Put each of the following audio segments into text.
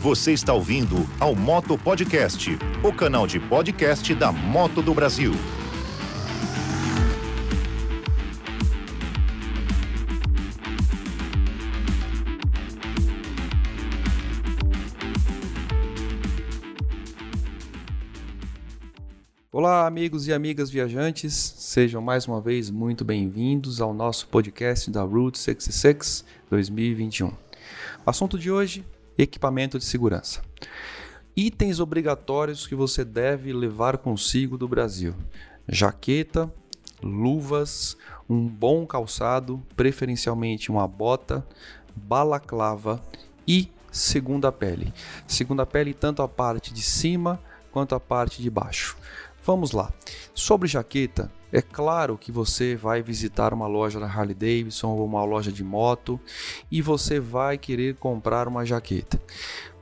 Você está ouvindo ao Moto Podcast, o canal de podcast da Moto do Brasil. Olá, amigos e amigas viajantes, sejam mais uma vez muito bem-vindos ao nosso podcast da Route 66 2021. O assunto de hoje: equipamento de segurança. Itens obrigatórios que você deve levar consigo do Brasil: jaqueta, luvas, um bom calçado, preferencialmente uma bota, balaclava e segunda pele. Segunda pele, tanto a parte de cima quanto a parte de baixo. Vamos lá. Sobre jaqueta, é claro que você vai visitar uma loja da Harley Davidson ou uma loja de moto e você vai querer comprar uma jaqueta.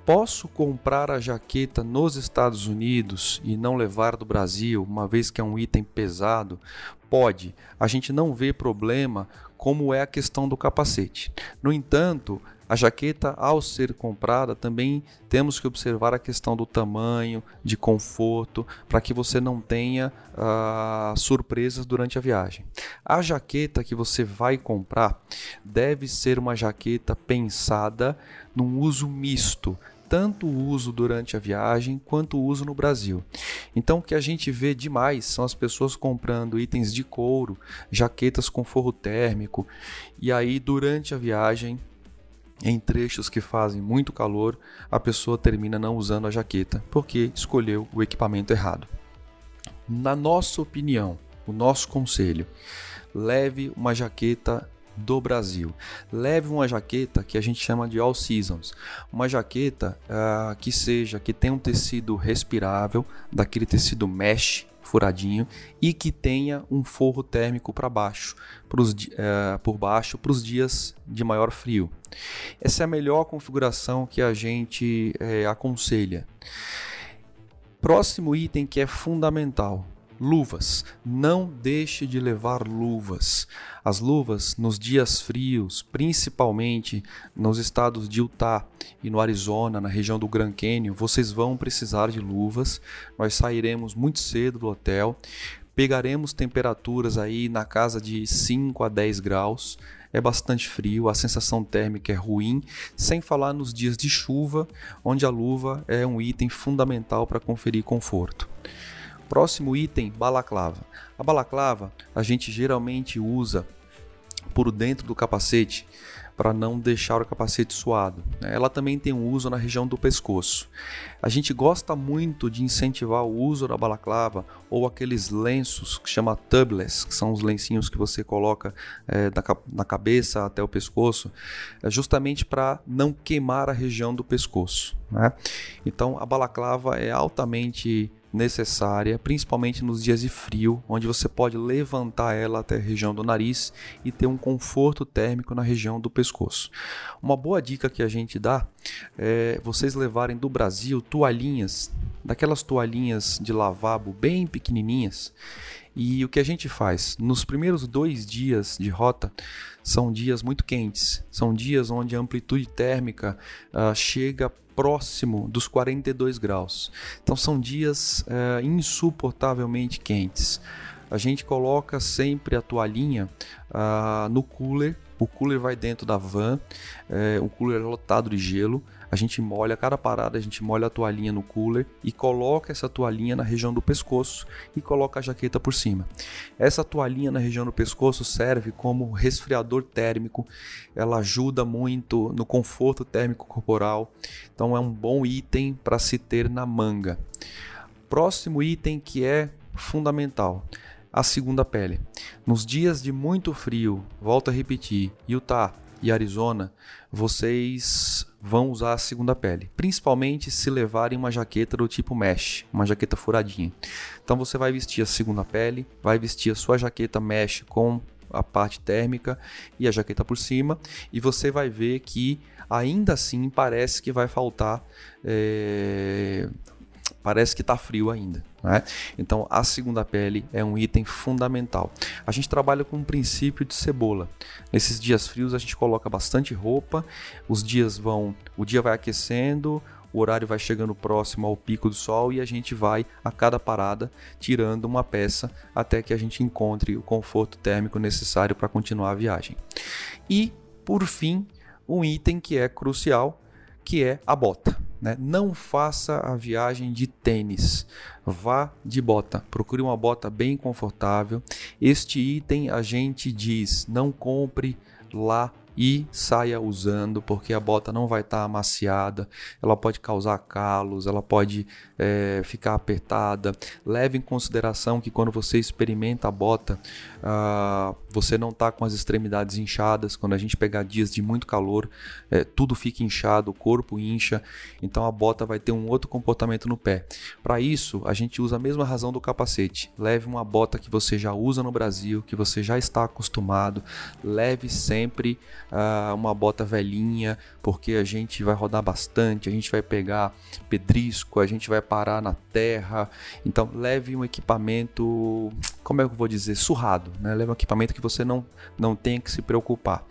Posso comprar a jaqueta nos Estados Unidos e não levar do Brasil, uma vez que é um item pesado? Pode. A gente não vê problema como é a questão do capacete. No entanto, a jaqueta, ao ser comprada, também temos que observar a questão do tamanho, de conforto, para que você não tenha uh, surpresas durante a viagem. A jaqueta que você vai comprar deve ser uma jaqueta pensada num uso misto, tanto o uso durante a viagem quanto o uso no Brasil. Então, o que a gente vê demais são as pessoas comprando itens de couro, jaquetas com forro térmico, e aí durante a viagem em trechos que fazem muito calor, a pessoa termina não usando a jaqueta porque escolheu o equipamento errado. Na nossa opinião, o nosso conselho, leve uma jaqueta do Brasil. Leve uma jaqueta que a gente chama de all seasons, uma jaqueta uh, que seja que tenha um tecido respirável, daquele tecido mesh furadinho e que tenha um forro térmico para baixo, pros, uh, por baixo para os dias de maior frio. Essa é a melhor configuração que a gente uh, aconselha. Próximo item que é fundamental: Luvas. Não deixe de levar luvas. As luvas nos dias frios, principalmente nos estados de Utah e no Arizona, na região do Grand Canyon, vocês vão precisar de luvas. Nós sairemos muito cedo do hotel, pegaremos temperaturas aí na casa de 5 a 10 graus. É bastante frio, a sensação térmica é ruim, sem falar nos dias de chuva, onde a luva é um item fundamental para conferir conforto. Próximo item, balaclava. A balaclava a gente geralmente usa por dentro do capacete para não deixar o capacete suado. Né? Ela também tem um uso na região do pescoço. A gente gosta muito de incentivar o uso da balaclava ou aqueles lenços que chama tubeless, que são os lencinhos que você coloca é, da, na cabeça até o pescoço, é justamente para não queimar a região do pescoço. Né? Então a balaclava é altamente necessária, principalmente nos dias de frio, onde você pode levantar ela até a região do nariz e ter um conforto térmico na região do pescoço. Uma boa dica que a gente dá é vocês levarem do Brasil toalhinhas, daquelas toalhinhas de lavabo bem pequenininhas. E o que a gente faz? Nos primeiros dois dias de rota, são dias muito quentes, são dias onde a amplitude térmica uh, chega próximo dos 42 graus. Então são dias é, insuportavelmente quentes. A gente coloca sempre a toalhinha uh, no cooler. O cooler vai dentro da van, é, o cooler é lotado de gelo a gente molha, cada parada a gente molha a toalhinha no cooler e coloca essa toalhinha na região do pescoço e coloca a jaqueta por cima. Essa toalhinha na região do pescoço serve como resfriador térmico, ela ajuda muito no conforto térmico corporal, então é um bom item para se ter na manga. Próximo item que é fundamental a segunda pele. Nos dias de muito frio, volto a repetir, Utah e Arizona, vocês vão usar a segunda pele, principalmente se levarem uma jaqueta do tipo mesh, uma jaqueta furadinha. Então você vai vestir a segunda pele, vai vestir a sua jaqueta mesh com a parte térmica e a jaqueta por cima, e você vai ver que ainda assim parece que vai faltar é, parece que está frio ainda. Né? Então, a segunda pele é um item fundamental. A gente trabalha com um princípio de cebola. Nesses dias frios, a gente coloca bastante roupa, os dias vão, o dia vai aquecendo, o horário vai chegando próximo ao pico do sol e a gente vai a cada parada tirando uma peça até que a gente encontre o conforto térmico necessário para continuar a viagem. E, por fim, um item que é crucial, que é a bota. Né? Não faça a viagem de tênis, vá de bota. Procure uma bota bem confortável. Este item a gente diz: não compre lá e saia usando, porque a bota não vai estar tá amaciada, ela pode causar calos, ela pode é, ficar apertada. Leve em consideração que quando você experimenta a bota, uh, você não está com as extremidades inchadas. Quando a gente pegar dias de muito calor, é, tudo fica inchado, o corpo incha, então a bota vai ter um outro comportamento no pé. Para isso, a gente usa a mesma razão do capacete. Leve uma bota que você já usa no Brasil, que você já está acostumado. Leve sempre uh, uma bota velhinha, porque a gente vai rodar bastante, a gente vai pegar pedrisco, a gente vai parar na terra. Então leve um equipamento, como é que eu vou dizer, surrado, né? Leve um equipamento que você não, não tenha que se preocupar.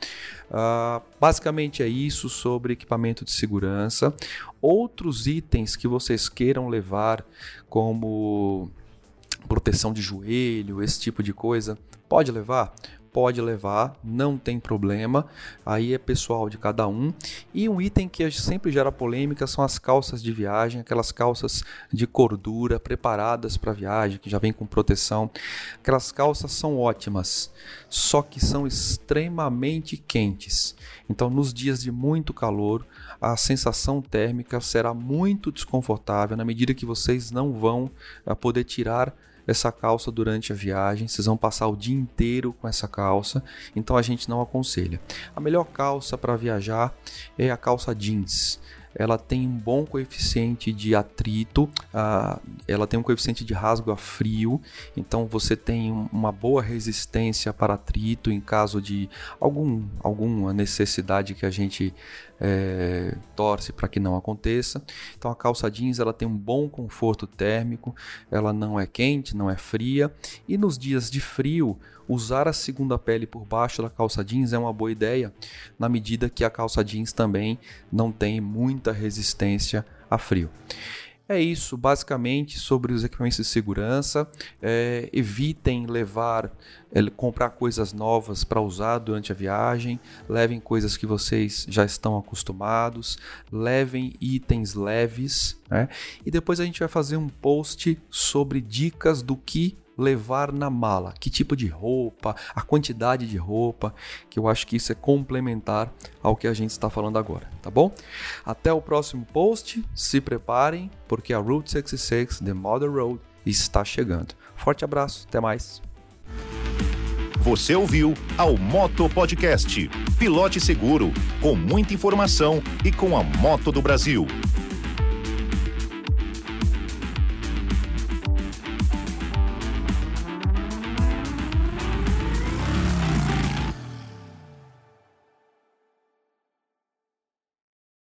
Uh, basicamente é isso sobre equipamento de segurança. Outros itens que vocês queiram levar, como proteção de joelho, esse tipo de coisa, pode levar? Pode levar, não tem problema, aí é pessoal de cada um. E um item que sempre gera polêmica são as calças de viagem, aquelas calças de cordura preparadas para viagem, que já vem com proteção. Aquelas calças são ótimas, só que são extremamente quentes. Então, nos dias de muito calor, a sensação térmica será muito desconfortável na medida que vocês não vão eh, poder tirar essa calça durante a viagem, vocês vão passar o dia inteiro com essa calça, então a gente não aconselha. A melhor calça para viajar é a calça jeans ela tem um bom coeficiente de atrito, uh, ela tem um coeficiente de rasgo a frio, então você tem uma boa resistência para atrito em caso de algum, alguma necessidade que a gente é, torce para que não aconteça. Então a calça jeans ela tem um bom conforto térmico, ela não é quente, não é fria e nos dias de frio usar a segunda pele por baixo da calça jeans é uma boa ideia, na medida que a calça jeans também não tem muita resistência a frio. É isso, basicamente, sobre os equipamentos de segurança. É, evitem levar, é, comprar coisas novas para usar durante a viagem. Levem coisas que vocês já estão acostumados. Levem itens leves. Né? E depois a gente vai fazer um post sobre dicas do que levar na mala, que tipo de roupa, a quantidade de roupa, que eu acho que isso é complementar ao que a gente está falando agora, tá bom? Até o próximo post, se preparem, porque a Route 66, The Mother Road, está chegando. Forte abraço, até mais. Você ouviu ao Moto Podcast. Pilote seguro, com muita informação e com a moto do Brasil.